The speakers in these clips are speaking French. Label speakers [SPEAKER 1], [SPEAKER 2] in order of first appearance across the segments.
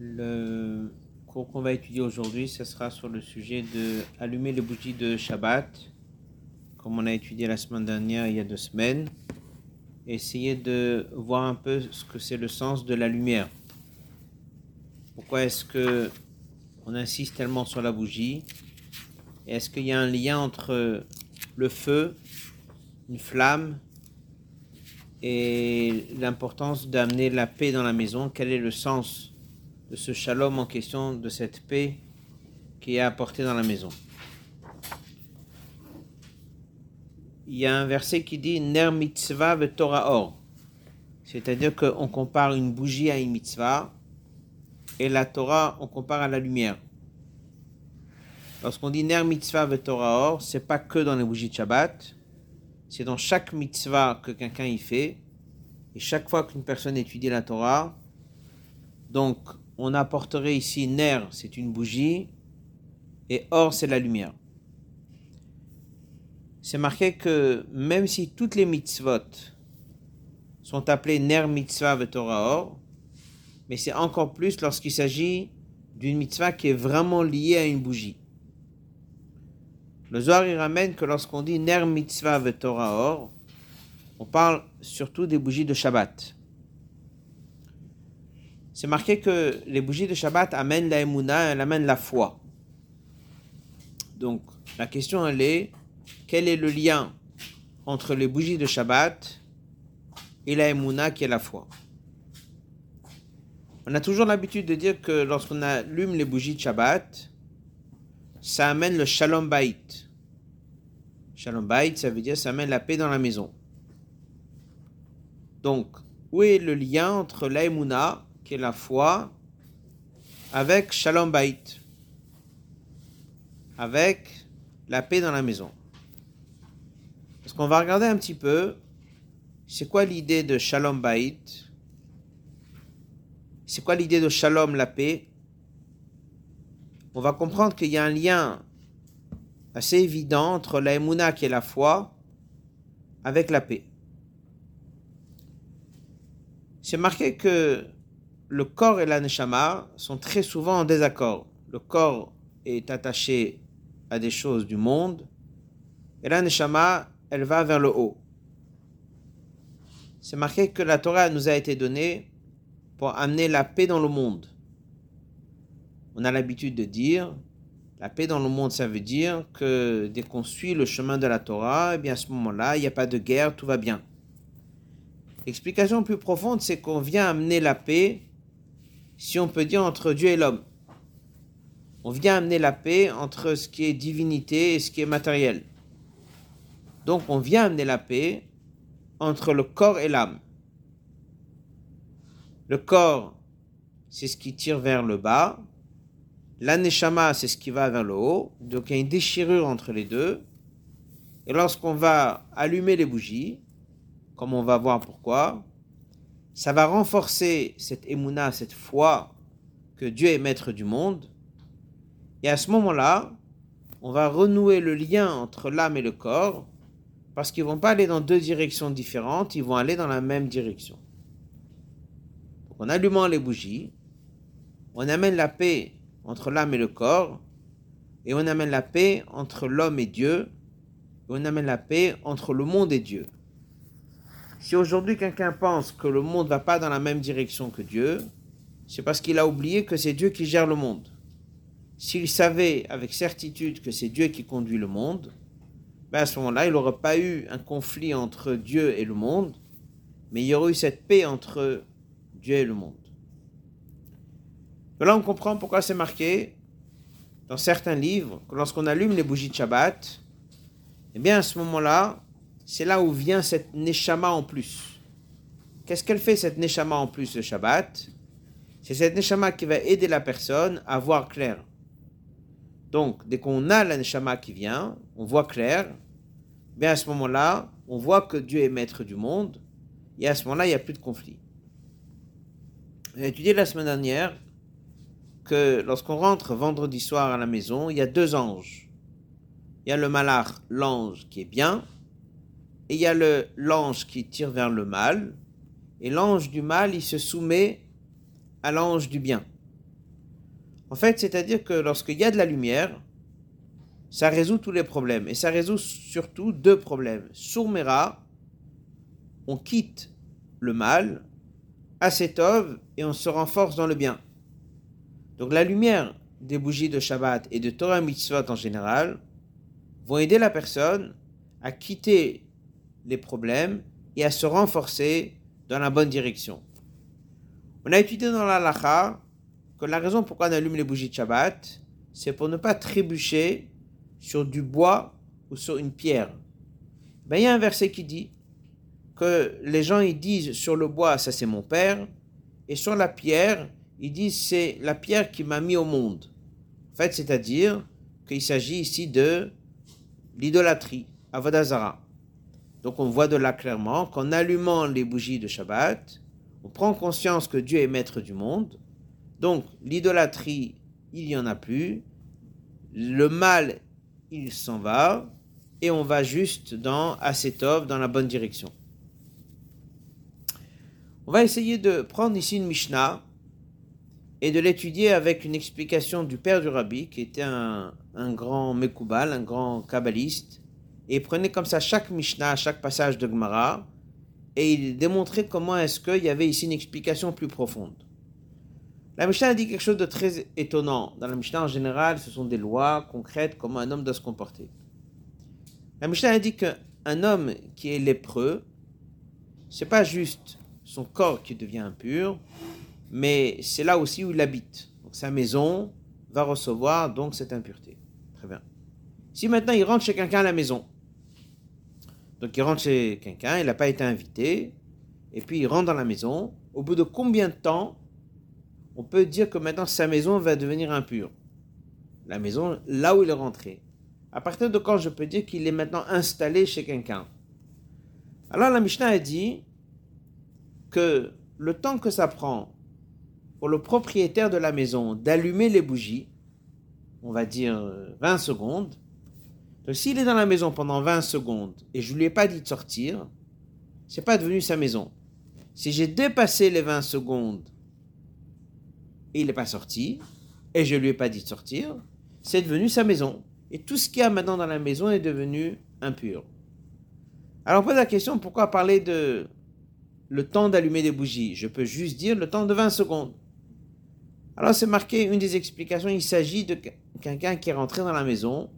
[SPEAKER 1] Le cours qu'on va étudier aujourd'hui, ce sera sur le sujet de allumer les bougies de Shabbat, comme on a étudié la semaine dernière, il y a deux semaines. Essayer de voir un peu ce que c'est le sens de la lumière. Pourquoi est-ce que on insiste tellement sur la bougie? Est-ce qu'il y a un lien entre le feu, une flamme, et l'importance d'amener la paix dans la maison? Quel est le sens de ce shalom en question, de cette paix qui est apportée dans la maison Il y a un verset qui dit Ner mitzvah ve Torah or. C'est-à-dire qu'on compare une bougie à une mitzvah et la Torah, on compare à la lumière. Lorsqu'on dit Ner mitzvah ve Torah or, c'est pas que dans les bougies de Shabbat, c'est dans chaque mitzvah que quelqu'un y fait. Et chaque fois qu'une personne étudie la Torah, donc on apporterait ici Ner, c'est une bougie, et Or, c'est la lumière. C'est marqué que même si toutes les mitzvot sont appelées Ner mitzvah ve Torah Or, mais c'est encore plus lorsqu'il s'agit d'une mitzvah qui est vraiment liée à une bougie. Le Zohar il ramène que lorsqu'on dit Ner mitzvah ve Torah Or, on parle surtout des bougies de Shabbat. C'est marqué que les bougies de Shabbat amènent la emuna, elles amènent la foi. Donc, la question elle est, quel est le lien entre les bougies de Shabbat et la emuna qui est la foi? On a toujours l'habitude de dire que lorsqu'on allume les bougies de Shabbat, ça amène le shalom bait. Shalom bait, ça veut dire ça amène la paix dans la maison. Donc, où est le lien entre l'aïmouna, qui est la foi, avec Shalom Bait, avec la paix dans la maison. Parce qu'on va regarder un petit peu, c'est quoi l'idée de Shalom Bait? C'est quoi l'idée de Shalom, la paix? On va comprendre qu'il y a un lien assez évident entre l'aïmouna, qui est la foi, avec la paix. C'est marqué que le corps et la neshama sont très souvent en désaccord. Le corps est attaché à des choses du monde et la neshama, elle va vers le haut. C'est marqué que la Torah nous a été donnée pour amener la paix dans le monde. On a l'habitude de dire la paix dans le monde, ça veut dire que dès qu'on suit le chemin de la Torah, eh bien à ce moment-là, il n'y a pas de guerre, tout va bien. L'explication plus profonde, c'est qu'on vient amener la paix, si on peut dire, entre Dieu et l'homme. On vient amener la paix entre ce qui est divinité et ce qui est matériel. Donc on vient amener la paix entre le corps et l'âme. Le corps, c'est ce qui tire vers le bas. L'aneshama, c'est ce qui va vers le haut. Donc il y a une déchirure entre les deux. Et lorsqu'on va allumer les bougies, comme on va voir pourquoi, ça va renforcer cette émouna, cette foi que Dieu est maître du monde. Et à ce moment-là, on va renouer le lien entre l'âme et le corps, parce qu'ils vont pas aller dans deux directions différentes, ils vont aller dans la même direction. Donc en allumant les bougies, on amène la paix entre l'âme et le corps, et on amène la paix entre l'homme et Dieu, et on amène la paix entre le monde et Dieu. Si aujourd'hui quelqu'un pense que le monde ne va pas dans la même direction que Dieu, c'est parce qu'il a oublié que c'est Dieu qui gère le monde. S'il savait avec certitude que c'est Dieu qui conduit le monde, ben à ce moment-là, il n'aurait pas eu un conflit entre Dieu et le monde, mais il y aurait eu cette paix entre Dieu et le monde. là, on comprend pourquoi c'est marqué dans certains livres que lorsqu'on allume les bougies de Shabbat, eh bien à ce moment-là, c'est là où vient cette neshama en plus. Qu'est-ce qu'elle fait cette neshama en plus le Shabbat? C'est cette neshama qui va aider la personne à voir clair. Donc, dès qu'on a la neshama qui vient, on voit clair, bien à ce moment-là, on voit que Dieu est maître du monde, et à ce moment-là, il n'y a plus de conflit. On a étudié la semaine dernière que lorsqu'on rentre vendredi soir à la maison, il y a deux anges. Il y a le malach, l'ange qui est bien, et il y a le l'ange qui tire vers le mal, et l'ange du mal, il se soumet à l'ange du bien. En fait, c'est-à-dire que lorsqu'il y a de la lumière, ça résout tous les problèmes. Et ça résout surtout deux problèmes. Sourmera, on quitte le mal, Asetov, et on se renforce dans le bien. Donc la lumière des bougies de Shabbat et de Torah Mitzvot en général vont aider la personne à quitter les problèmes et à se renforcer dans la bonne direction. On a étudié dans la Lacha que la raison pourquoi on allume les bougies de Shabbat, c'est pour ne pas trébucher sur du bois ou sur une pierre. Ben, il y a un verset qui dit que les gens ils disent sur le bois, ça c'est mon père, et sur la pierre, ils disent c'est la pierre qui m'a mis au monde. En fait, c'est-à-dire qu'il s'agit ici de l'idolâtrie, Avodazara. Donc on voit de là clairement qu'en allumant les bougies de Shabbat, on prend conscience que Dieu est maître du monde. Donc l'idolâtrie, il n'y en a plus. Le mal, il s'en va. Et on va juste dans Asetov, dans la bonne direction. On va essayer de prendre ici une Mishnah et de l'étudier avec une explication du père du rabbi, qui était un, grand Mekoubal, un grand kabbaliste, et prenait comme ça chaque Mishnah, chaque passage de Gemara, et il démontrait comment est-ce qu'il y avait ici une explication plus profonde. La Mishnah dit quelque chose de très étonnant. Dans la Mishnah en général, ce sont des lois concrètes, comment un homme doit se comporter. La Mishnah dit qu'un homme qui est lépreux, c'est pas juste son corps qui devient impur, mais c'est là aussi où il habite. Donc sa maison va recevoir donc cette impureté. Très bien. Si maintenant il rentre chez quelqu'un à la maison, donc il rentre chez quelqu'un, il n'a pas été invité, et puis il rentre dans la maison, au bout de combien de temps on peut dire que maintenant sa maison va devenir impure? La maison, là où il est rentré. À partir de quand je peux dire qu'il est maintenant installé chez quelqu'un? Alors la Mishnah a dit que le temps que ça prend pour le propriétaire de la maison d'allumer les bougies, on va dire 20 euh, secondes, s'il est dans la maison pendant 20 secondes et je ne lui ai pas dit de sortir, c'est pas devenu sa maison. Si j'ai dépassé les 20 secondes et il n'est pas sorti, et je ne lui ai pas dit de sortir, c'est devenu sa maison. Et tout ce qu'il y a maintenant dans la maison est devenu impur. Alors on pose la question, pourquoi parler de le temps d'allumer des bougies? Je peux juste dire le temps de 20 secondes. Alors c'est marqué, une des explications, il s'agit de quelqu'un qui est rentré dans la maison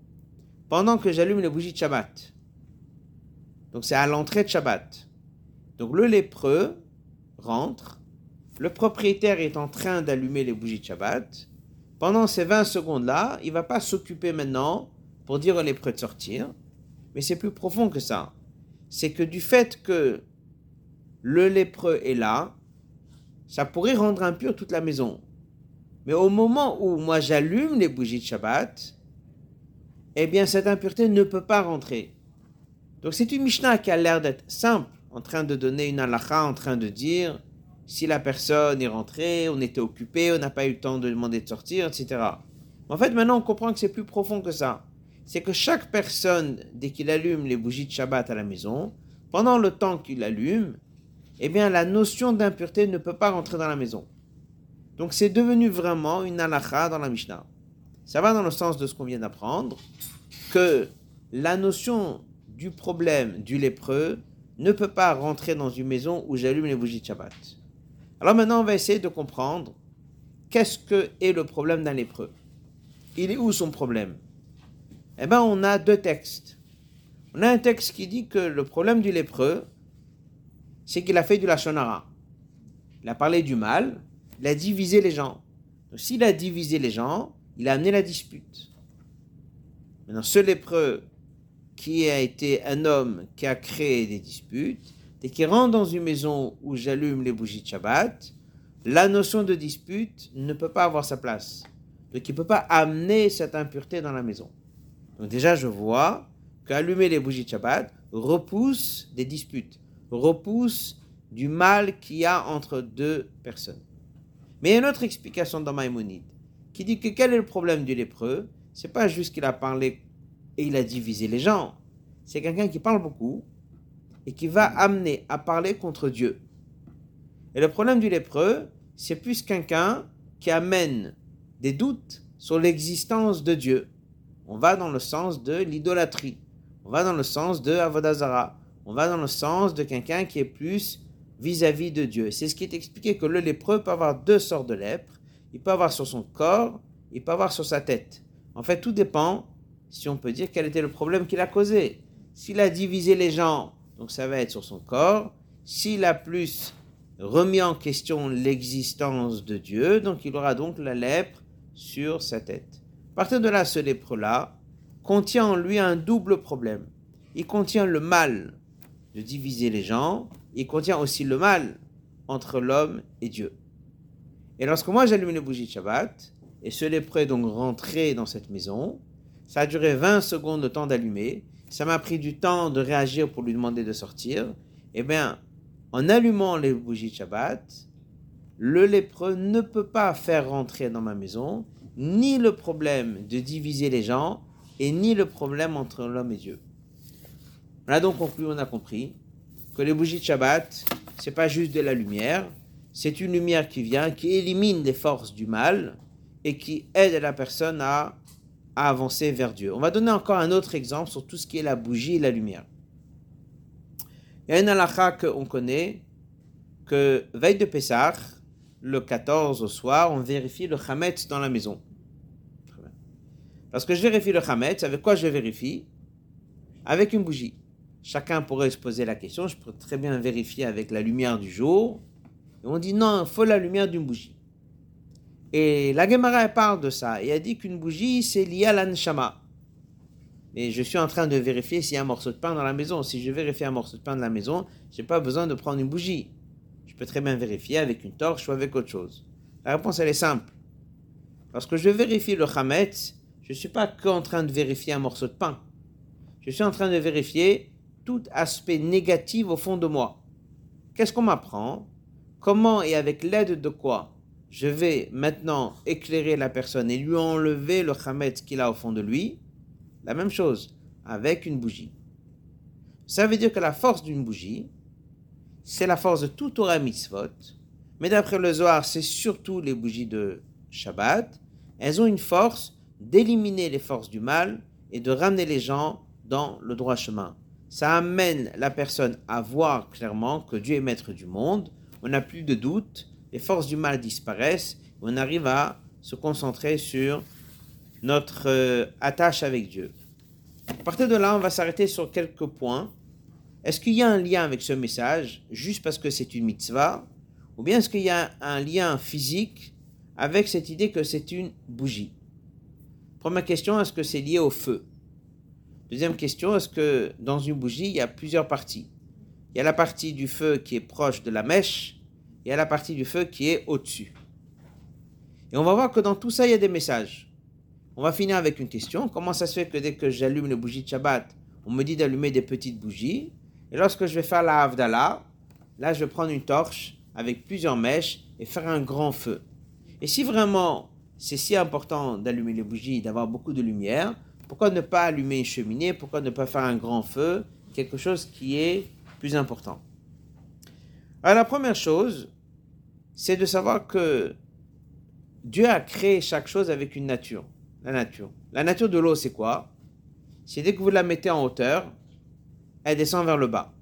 [SPEAKER 1] pendant que j'allume les bougies de Shabbat. Donc c'est à l'entrée de Shabbat. Donc le lépreux rentre, le propriétaire est en train d'allumer les bougies de Shabbat. Pendant ces 20 secondes-là, il va pas s'occuper maintenant pour dire au lépreux de sortir, mais c'est plus profond que ça. C'est que du fait que le lépreux est là, ça pourrait rendre impur toute la maison. Mais au moment où moi j'allume les bougies de Shabbat, eh bien cette impureté ne peut pas rentrer. Donc c'est une Mishnah qui a l'air d'être simple, en train de donner une halakha, en train de dire si la personne est rentrée, on était occupé, on n'a pas eu le temps de demander de sortir, etc. En fait, maintenant on comprend que c'est plus profond que ça. C'est que chaque personne, dès qu'il allume les bougies de Shabbat à la maison, pendant le temps qu'il allume, eh bien la notion d'impureté ne peut pas rentrer dans la maison. Donc c'est devenu vraiment une halakha dans la Mishnah. Ça va dans le sens de ce qu'on vient d'apprendre, que la notion du problème du lépreux ne peut pas rentrer dans une maison où j'allume les bougies de Shabbat. Alors maintenant, on va essayer de comprendre qu'est-ce que est le problème d'un lépreux. Il est où son problème? Eh bien, on a deux textes. On a un texte qui dit que le problème du lépreux, c'est qu'il a fait du lachonara. Il a parlé du mal, il a divisé les gens. Donc s'il a divisé les gens, il a amené la dispute. Maintenant, ce lépreux qui a été un homme qui a créé des disputes, et qui rentre dans une maison où j'allume les bougies de Shabbat, la notion de dispute ne peut pas avoir sa place. Donc il ne peut pas amener cette impureté dans la maison. Donc déjà, je vois qu'allumer les bougies de Shabbat repousse des disputes, repousse du mal qu'il y a entre deux personnes. Mais il y a une autre explication dans Maïmonide qui dit que quel est le problème du lépreux? C'est pas juste qu'il a parlé et il a divisé les gens. C'est quelqu'un qui parle beaucoup et qui va amener à parler contre Dieu. Et le problème du lépreux, c'est plus quelqu'un qui amène des doutes sur l'existence de Dieu. On va dans le sens de l'idolâtrie. On va dans le sens de Avodazara. On va dans le sens de quelqu'un qui est plus vis-à-vis de Dieu. C'est ce qui est expliqué que le lépreux peut avoir deux sortes de lèpre. Il peut avoir sur son corps, il peut avoir sur sa tête. En fait, tout dépend, si on peut dire, quel était le problème qu'il a causé. S'il a divisé les gens, donc ça va être sur son corps. S'il a plus remis en question l'existence de Dieu, donc il aura donc la lèpre sur sa tête. À partir de là, ce lépreux-là contient en lui un double problème. Il contient le mal de diviser les gens, il contient aussi le mal entre l'homme et Dieu. Et lorsque moi j'allume les bougies de Shabbat, et ce lépreux est donc rentré dans cette maison, ça a duré 20 secondes de temps d'allumer, ça m'a pris du temps de réagir pour lui demander de sortir, eh bien, en allumant les bougies de Shabbat, le lépreux ne peut pas faire rentrer dans ma maison ni le problème de diviser les gens et ni le problème entre l'homme et Dieu. On a donc conclu, on a compris que les bougies de Shabbat, c'est pas juste de la lumière, c'est une lumière qui vient, qui élimine les forces du mal et qui aide la personne à, à avancer vers Dieu. On va donner encore un autre exemple sur tout ce qui est la bougie et la lumière. Il y a une halakha qu'on connaît, que veille de Pessah, le 14 au soir, on vérifie le chametz dans la maison. Parce que je vérifie le chametz, avec quoi je vérifie? Avec une bougie. Chacun pourrait se poser la question, je peux très bien vérifier avec la lumière du jour. Et on dit non, il faut la lumière d'une bougie. Et la Gemara parle de ça, et elle dit qu'une bougie, c'est lié à l'anshama. Mais je suis en train de vérifier s'il y a un morceau de pain dans la maison. Si je vérifie un morceau de pain dans la maison, je n'ai pas besoin de prendre une bougie. Je peux très bien vérifier avec une torche ou avec autre chose. La réponse, elle est simple. Lorsque je vérifie le chametz, je ne suis pas qu'en train de vérifier un morceau de pain. Je suis en train de vérifier tout aspect négatif au fond de moi. Qu'est-ce qu'on m'apprend? Comment et avec l'aide de quoi je vais maintenant éclairer la personne et lui enlever le chametz qu'il a au fond de lui? La même chose avec une bougie. Ça veut dire que la force d'une bougie, c'est la force de tout Torah mitzvot, mais d'après le Zohar, c'est surtout les bougies de Shabbat. Elles ont une force d'éliminer les forces du mal et de ramener les gens dans le droit chemin. Ça amène la personne à voir clairement que Dieu est maître du monde. On n'a plus de doute, les forces du mal disparaissent, on arrive à se concentrer sur notre euh, attache avec Dieu. À partir de là, on va s'arrêter sur quelques points. Est-ce qu'il y a un lien avec ce message, juste parce que c'est une mitzvah, ou bien est-ce qu'il y a un lien physique avec cette idée que c'est une bougie? Première question, est-ce que c'est lié au feu? Deuxième question, est-ce que dans une bougie, il y a plusieurs parties? Il y a la partie du feu qui est proche de la mèche, et il y a la partie du feu qui est au-dessus. Et on va voir que dans tout ça, il y a des messages. On va finir avec une question. Comment ça se fait que dès que j'allume les bougies de Shabbat, on me dit d'allumer des petites bougies? Et lorsque je vais faire la Havdalah, là je vais prendre une torche avec plusieurs mèches et faire un grand feu. Et si vraiment c'est si important d'allumer les bougies, d'avoir beaucoup de lumière, pourquoi ne pas allumer une cheminée? Pourquoi ne pas faire un grand feu? Quelque chose qui est plus important. Alors la première chose, c'est de savoir que Dieu a créé chaque chose avec une nature la nature. La nature de l'eau, c'est quoi? C'est dès que vous la mettez en hauteur, elle descend vers le bas.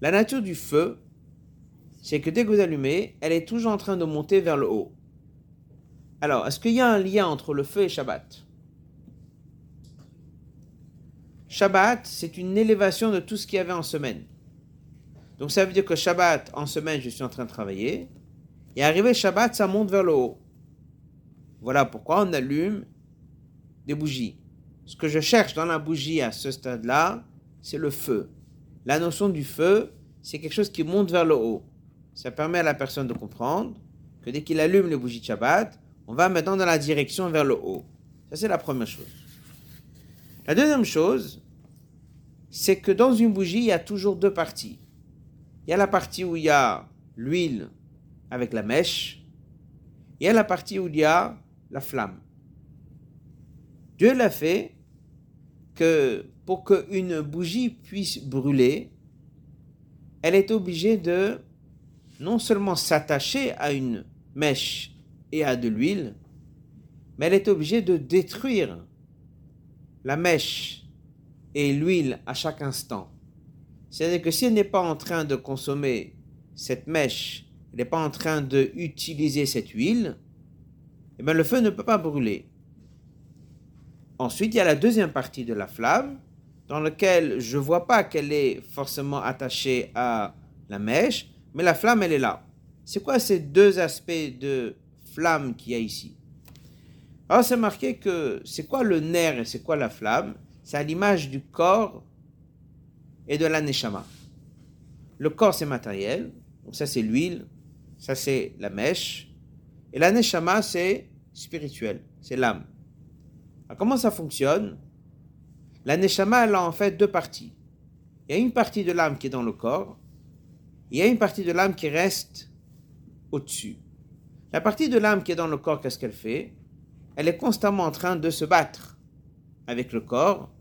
[SPEAKER 1] La nature du feu, c'est que dès que vous allumez, elle est toujours en train de monter vers le haut. Alors, est-ce qu'il y a un lien entre le feu et Shabbat? Shabbat, c'est une élévation de tout ce qu'il y avait en semaine. Donc ça veut dire que Shabbat, en semaine, je suis en train de travailler. Et arrivé Shabbat, ça monte vers le haut. Voilà pourquoi on allume des bougies. Ce que je cherche dans la bougie à ce stade-là, c'est le feu. La notion du feu, c'est quelque chose qui monte vers le haut. Ça permet à la personne de comprendre que dès qu'il allume les bougies de Shabbat, on va maintenant dans la direction vers le haut. Ça, c'est la première chose. La deuxième chose, c'est que dans une bougie, il y a toujours deux parties. Il y a la partie où il y a l'huile avec la mèche, il y a la partie où il y a la flamme. Dieu l'a fait que pour qu'une bougie puisse brûler, elle est obligée de non seulement s'attacher à une mèche et à de l'huile, mais elle est obligée de détruire la mèche et l'huile à chaque instant. C'est-à-dire que si elle n'est pas en train de consommer cette mèche, elle n'est pas en train d'utiliser cette huile, eh bien le feu ne peut pas brûler. Ensuite, il y a la deuxième partie de la flamme, dans laquelle je ne vois pas qu'elle est forcément attachée à la mèche, mais la flamme, elle est là. C'est quoi ces deux aspects de flamme qu'il y a ici? Alors, c'est marqué que c'est quoi le nerf et c'est quoi la flamme? C'est à l'image du corps et de l'aneshama. Le corps, c'est matériel, donc ça, c'est l'huile, ça, c'est la mèche, et l'aneshama, c'est spirituel, c'est l'âme. Alors, comment ça fonctionne? La neshama, elle a en fait deux parties. Il y a une partie de l'âme qui est dans le corps, il y a une partie de l'âme qui reste au-dessus. La partie de l'âme qui est dans le corps, qu'est-ce qu'elle fait? Elle est constamment en train de se battre avec le corps.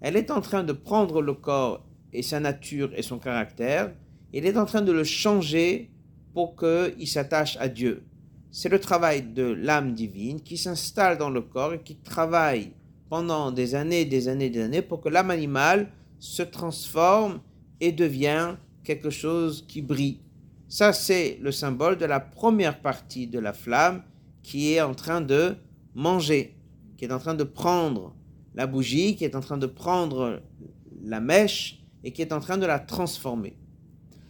[SPEAKER 1] Elle est en train de prendre le corps et sa nature et son caractère. Elle est en train de le changer pour qu'il s'attache à Dieu. C'est le travail de l'âme divine qui s'installe dans le corps et qui travaille pendant des années, des années, des années pour que l'âme animale se transforme et devient quelque chose qui brille. Ça, c'est le symbole de la première partie de la flamme qui est en train de manger, qui est en train de prendre la bougie, qui est en train de prendre la mèche et qui est en train de la transformer.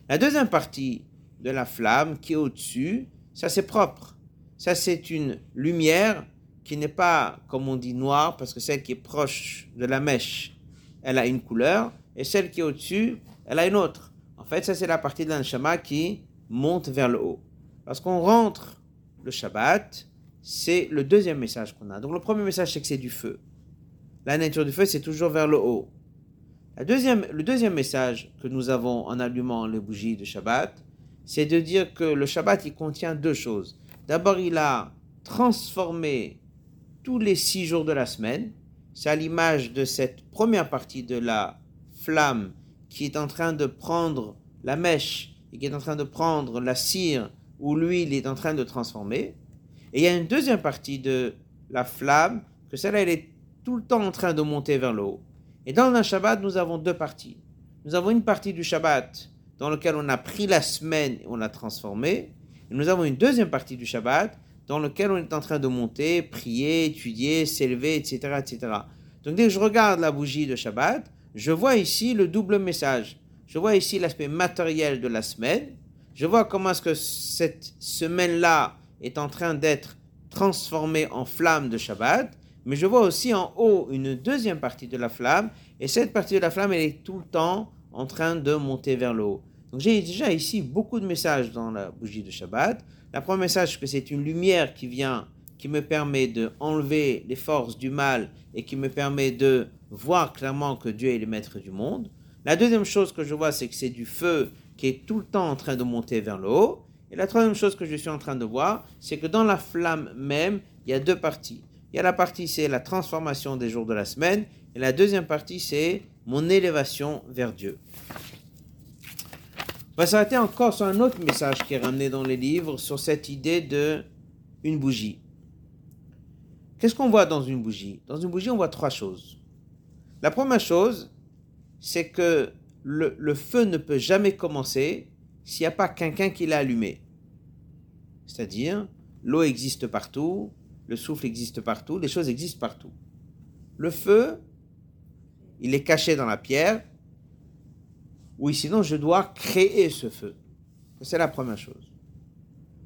[SPEAKER 1] La deuxième partie de la flamme qui est au-dessus, ça c'est propre. Ça c'est une lumière qui n'est pas, comme on dit, noire, parce que celle qui est proche de la mèche, elle a une couleur, et celle qui est au-dessus, elle a une autre. En fait, ça c'est la partie de l'anshama qui monte vers le haut. Lorsqu'on rentre le Shabbat, c'est le deuxième message qu'on a. Donc le premier message, c'est que c'est du feu. La nature du feu, c'est toujours vers le haut. Le deuxième message que nous avons en allumant les bougies de Shabbat, c'est de dire que le Shabbat, il contient deux choses. D'abord, il a transformé tous les six jours de la semaine. C'est à l'image de cette première partie de la flamme qui est en train de prendre la mèche et qui est en train de prendre la cire où l'huile est en train de transformer. Et il y a une deuxième partie de la flamme, que celle-là, elle est tout le temps en train de monter vers le haut. Et dans un Shabbat, nous avons deux parties. Nous avons une partie du Shabbat dans laquelle on a pris la semaine et on l'a transformée. Et nous avons une deuxième partie du Shabbat dans laquelle on est en train de monter, prier, étudier, s'élever, etc., etc. Donc dès que je regarde la bougie de Shabbat, je vois ici le double message. Je vois ici l'aspect matériel de la semaine. Je vois comment est-ce que cette semaine-là est en train d'être transformée en flamme de Shabbat. Mais je vois aussi en haut une deuxième partie de la flamme. Et cette partie de la flamme, elle est tout le temps en train de monter vers le haut. Donc j'ai déjà ici beaucoup de messages dans la bougie de Shabbat. Le premier message, que c'est une lumière qui vient, qui me permet de enlever les forces du mal et qui me permet de voir clairement que Dieu est le maître du monde. La deuxième chose que je vois, c'est que c'est du feu qui est tout le temps en train de monter vers le haut. Et la troisième chose que je suis en train de voir, c'est que dans la flamme même, il y a deux parties. Il y a la partie, c'est la transformation des jours de la semaine. Et la deuxième partie, c'est mon élévation vers Dieu. On va s'arrêter encore sur un autre message qui est ramené dans les livres, sur cette idée de une bougie. Qu'est-ce qu'on voit dans une bougie? Dans une bougie, on voit trois choses. La première chose, c'est que le, feu ne peut jamais commencer s'il n'y a pas quelqu'un qui l'a allumé. C'est-à-dire, l'eau existe partout, le souffle existe partout, les choses existent partout. Le feu, il est caché dans la pierre, oui, sinon je dois créer ce feu. C'est la première chose.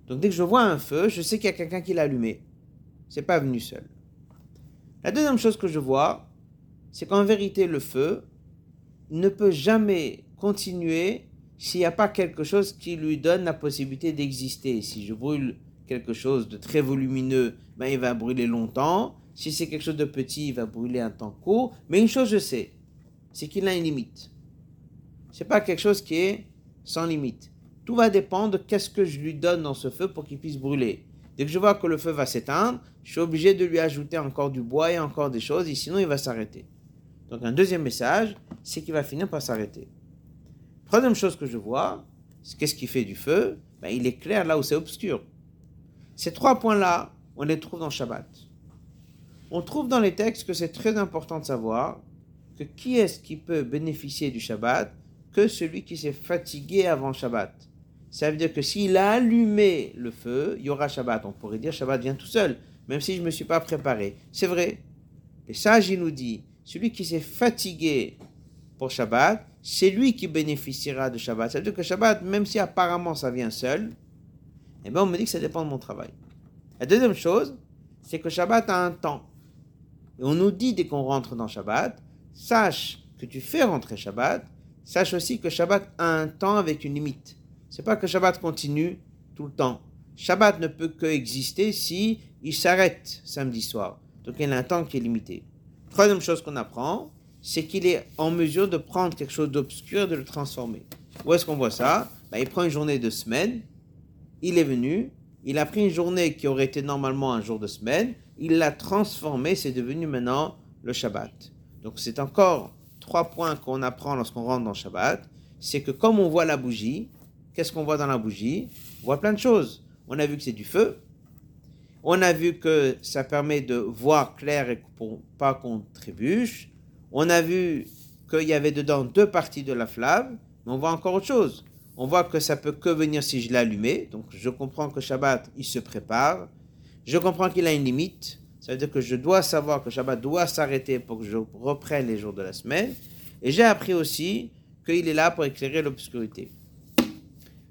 [SPEAKER 1] Donc dès que je vois un feu, je sais qu'il y a quelqu'un qui l'a allumé. C'est pas venu seul. La deuxième chose que je vois, c'est qu'en vérité, le feu, ne peut jamais continuer s'il n'y a pas quelque chose qui lui donne la possibilité d'exister. Si je brûle quelque chose de très volumineux, ben il va brûler longtemps. Si c'est quelque chose de petit, il va brûler un temps court. Mais une chose je sais, c'est qu'il a une limite. C'est pas quelque chose qui est sans limite. Tout va dépendre de qu'est-ce que je lui donne dans ce feu pour qu'il puisse brûler. Dès que je vois que le feu va s'éteindre, je suis obligé de lui ajouter encore du bois et encore des choses, et sinon il va s'arrêter. Donc un deuxième message, c'est qu'il va finir par s'arrêter. Troisième chose que je vois, c'est qu'est-ce qui fait du feu? Ben, Il est clair là où c'est obscur. Ces trois points-là, on les trouve dans Shabbat. On trouve dans les textes que c'est très important de savoir que qui est-ce qui peut bénéficier du Shabbat que celui qui s'est fatigué avant Shabbat. Ça veut dire que s'il a allumé le feu, il y aura Shabbat. On pourrait dire Shabbat vient tout seul, même si je ne me suis pas préparé. C'est vrai. Et sage, il nous dit, celui qui s'est fatigué pour Shabbat, c'est lui qui bénéficiera de Shabbat. Ça veut dire que Shabbat, même si apparemment ça vient seul, eh bien on me dit que ça dépend de mon travail. La deuxième chose, c'est que Shabbat a un temps. Et on nous dit dès qu'on rentre dans Shabbat, sache que tu fais rentrer Shabbat, sache aussi que Shabbat a un temps avec une limite. C'est pas que Shabbat continue tout le temps. Shabbat ne peut que exister si il s'arrête samedi soir. Donc il y a un temps qui est limité. Troisième chose qu'on apprend, c'est qu'il est en mesure de prendre quelque chose d'obscur et de le transformer. Où est-ce qu'on voit ça? Ben, Il prend une journée de semaine, il est venu, il a pris une journée qui aurait été normalement un jour de semaine, il l'a transformée, c'est devenu maintenant le Shabbat. Donc c'est encore trois points qu'on apprend lorsqu'on rentre dans Shabbat. C'est que comme on voit la bougie, qu'est-ce qu'on voit dans la bougie? On voit plein de choses. On a vu que c'est du feu. On a vu que ça permet de voir clair et pas qu'on trébuche. On a vu qu'il y avait dedans deux parties de la flamme, mais on voit encore autre chose. On voit que ça peut que venir si je l'allumais. Donc je comprends que Shabbat, il se prépare. Je comprends qu'il a une limite. Ça veut dire que je dois savoir que Shabbat doit s'arrêter pour que je reprenne les jours de la semaine. Et j'ai appris aussi qu'il est là pour éclairer l'obscurité.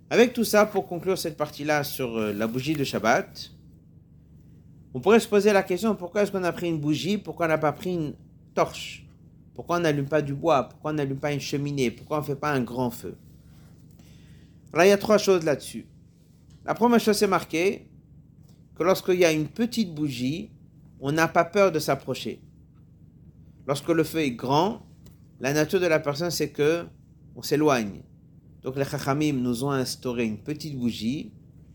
[SPEAKER 1] Avec tout ça, pour conclure cette partie-là sur euh, la bougie de Shabbat, on pourrait se poser la question pourquoi est-ce qu'on a pris une bougie, pourquoi on n'a pas pris une torche? Pourquoi on n'allume pas du bois? Pourquoi on n'allume pas une cheminée? Pourquoi on ne fait pas un grand feu? Alors il y a trois choses là-dessus. La première chose, c'est marqué que lorsqu'il y a une petite bougie, on n'a pas peur de s'approcher. Lorsque le feu est grand, la nature de la personne, c'est que on s'éloigne. Donc les Chachamim nous ont instauré une petite bougie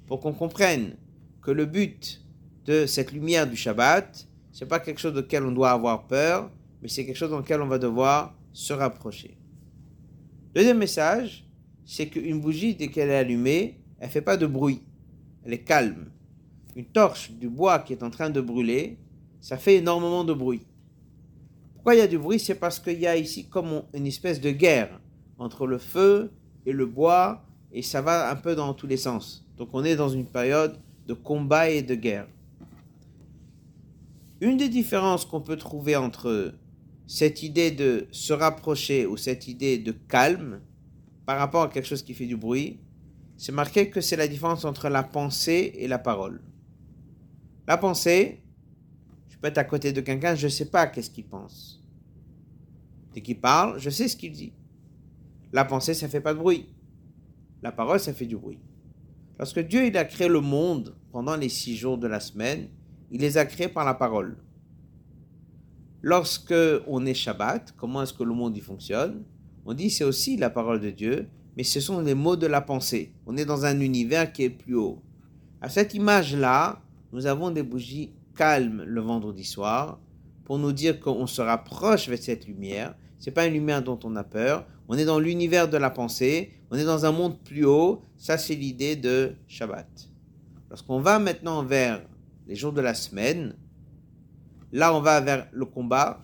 [SPEAKER 1] pour qu'on comprenne que le but de cette lumière du Shabbat, c'est pas quelque chose auquel on doit avoir peur, mais c'est quelque chose dans lequel on va devoir se rapprocher. Deuxième message, c'est qu'une bougie, dès qu'elle est allumée, elle fait pas de bruit. Elle est calme. Une torche du bois qui est en train de brûler, ça fait énormément de bruit. Pourquoi il y a du bruit? C'est parce qu'il y a ici comme une espèce de guerre entre le feu et le bois, et ça va un peu dans tous les sens. Donc on est dans une période de combat et de guerre. Une des différences qu'on peut trouver entre cette idée de se rapprocher ou cette idée de calme par rapport à quelque chose qui fait du bruit, c'est marqué que c'est la différence entre la pensée et la parole. La pensée, je peux être à côté de quelqu'un, je ne sais pas qu'est-ce qu'il pense. Dès qu'il parle, je sais ce qu'il dit. La pensée, ça ne fait pas de bruit. La parole, ça fait du bruit. Lorsque Dieu a créé le monde pendant les six jours de la semaine, il les a créés par la parole. Lorsque on est Shabbat, comment est-ce que le monde y fonctionne? On dit c'est aussi la parole de Dieu, mais ce sont les mots de la pensée. On est dans un univers qui est plus haut. À cette image-là, nous avons des bougies calmes le vendredi soir pour nous dire qu'on se rapproche de cette lumière. C'est pas une lumière dont on a peur. On est dans l'univers de la pensée. On est dans un monde plus haut. Ça, c'est l'idée de Shabbat. Lorsqu'on va maintenant vers les jours de la semaine, là, on va vers le combat.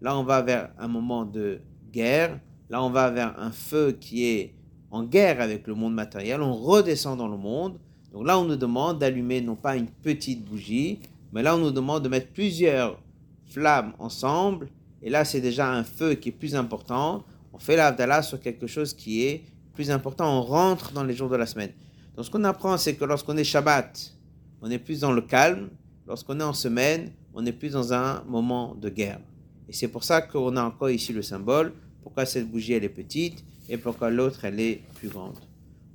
[SPEAKER 1] Là, on va vers un moment de guerre. Là, on va vers un feu qui est en guerre avec le monde matériel. On redescend dans le monde. Donc là, on nous demande d'allumer non pas une petite bougie, mais là, on nous demande de mettre plusieurs flammes ensemble. Et là, c'est déjà un feu qui est plus important. On fait l'Avdallah sur quelque chose qui est plus important. On rentre dans les jours de la semaine. Donc, ce qu'on apprend, c'est que lorsqu'on est Shabbat, on est plus dans le calme. Lorsqu'on est en semaine, on est plus dans un moment de guerre. Et c'est pour ça qu'on a encore ici le symbole. Pourquoi cette bougie, elle est petite et pourquoi l'autre, elle est plus grande?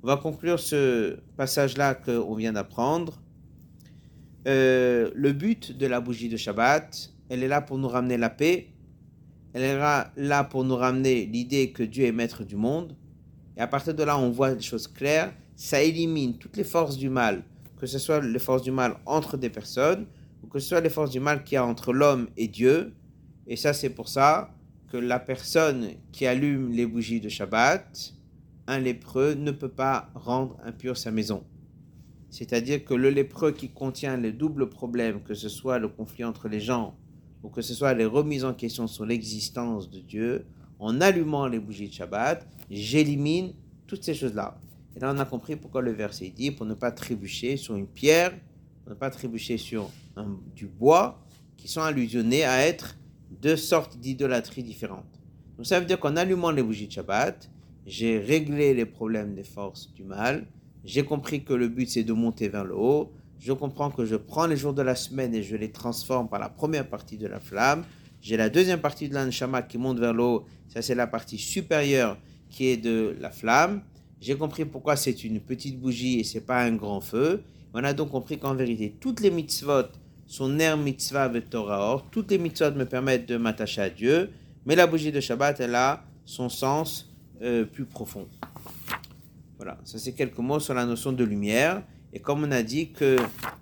[SPEAKER 1] On va conclure ce passage-là qu'on vient d'apprendre. Euh, le but de la bougie de Shabbat, elle est là pour nous ramener la paix. Elle est là pour nous ramener l'idée que Dieu est maître du monde. Et à partir de là, on voit des choses claires. Ça élimine toutes les forces du mal, que ce soit les forces du mal entre des personnes, ou que ce soit les forces du mal qu'il y a entre l'homme et Dieu. Et ça, c'est pour ça que la personne qui allume les bougies de Shabbat, un lépreux ne peut pas rendre impure sa maison. C'est-à-dire que le lépreux qui contient les doubles problèmes, que ce soit le conflit entre les gens, ou que ce soit les remises en question sur l'existence de Dieu, en allumant les bougies de Shabbat, j'élimine toutes ces choses-là. Et là, on a compris pourquoi le verset dit pour ne pas trébucher sur une pierre, pour ne pas trébucher sur du bois, qui sont allusionnés à être deux sortes d'idolâtrie différentes. Donc ça veut dire qu'en allumant les bougies de Shabbat, j'ai réglé les problèmes des forces du mal, j'ai compris que le but c'est de monter vers le haut, je comprends que je prends les jours de la semaine et je les transforme par la première partie de la flamme, j'ai la deuxième partie de l'anshama qui monte vers le haut, ça c'est la partie supérieure qui est de la flamme, j'ai compris pourquoi c'est une petite bougie et c'est pas un grand feu, on a donc compris qu'en vérité toutes les mitzvot sont ner mitzvah et Torah toutes les mitzvot me permettent de m'attacher à Dieu, mais la bougie de Shabbat elle a son sens euh, plus profond. Voilà, ça c'est quelques mots sur la notion de lumière. Et comme on a dit que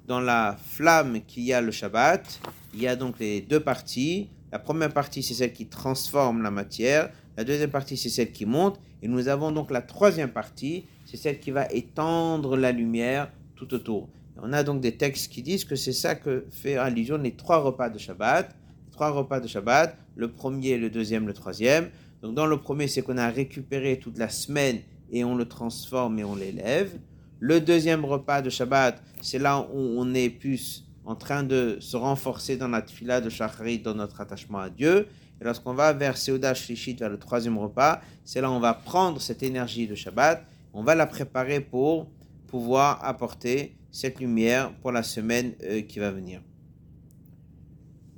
[SPEAKER 1] dans la flamme qu'il y a le Shabbat, il y a donc les deux parties. La première partie, c'est celle qui transforme la matière. La deuxième partie, c'est celle qui monte. Et nous avons donc la troisième partie, c'est celle qui va étendre la lumière tout autour. On a donc des textes qui disent que c'est ça que fait allusion les trois repas de Shabbat. trois repas de Shabbat, le premier, le deuxième, le troisième. Donc dans le premier, c'est qu'on a récupéré toute la semaine et on le transforme et on l'élève. Le deuxième repas de Shabbat, c'est là où on est plus en train de se renforcer dans la fila de Shacharit, dans notre attachement à Dieu. Et lorsqu'on va vers Seudah Shlishit, vers le troisième repas, c'est là où on va prendre cette énergie de Shabbat, on va la préparer pour pouvoir apporter cette lumière pour la semaine euh, qui va venir.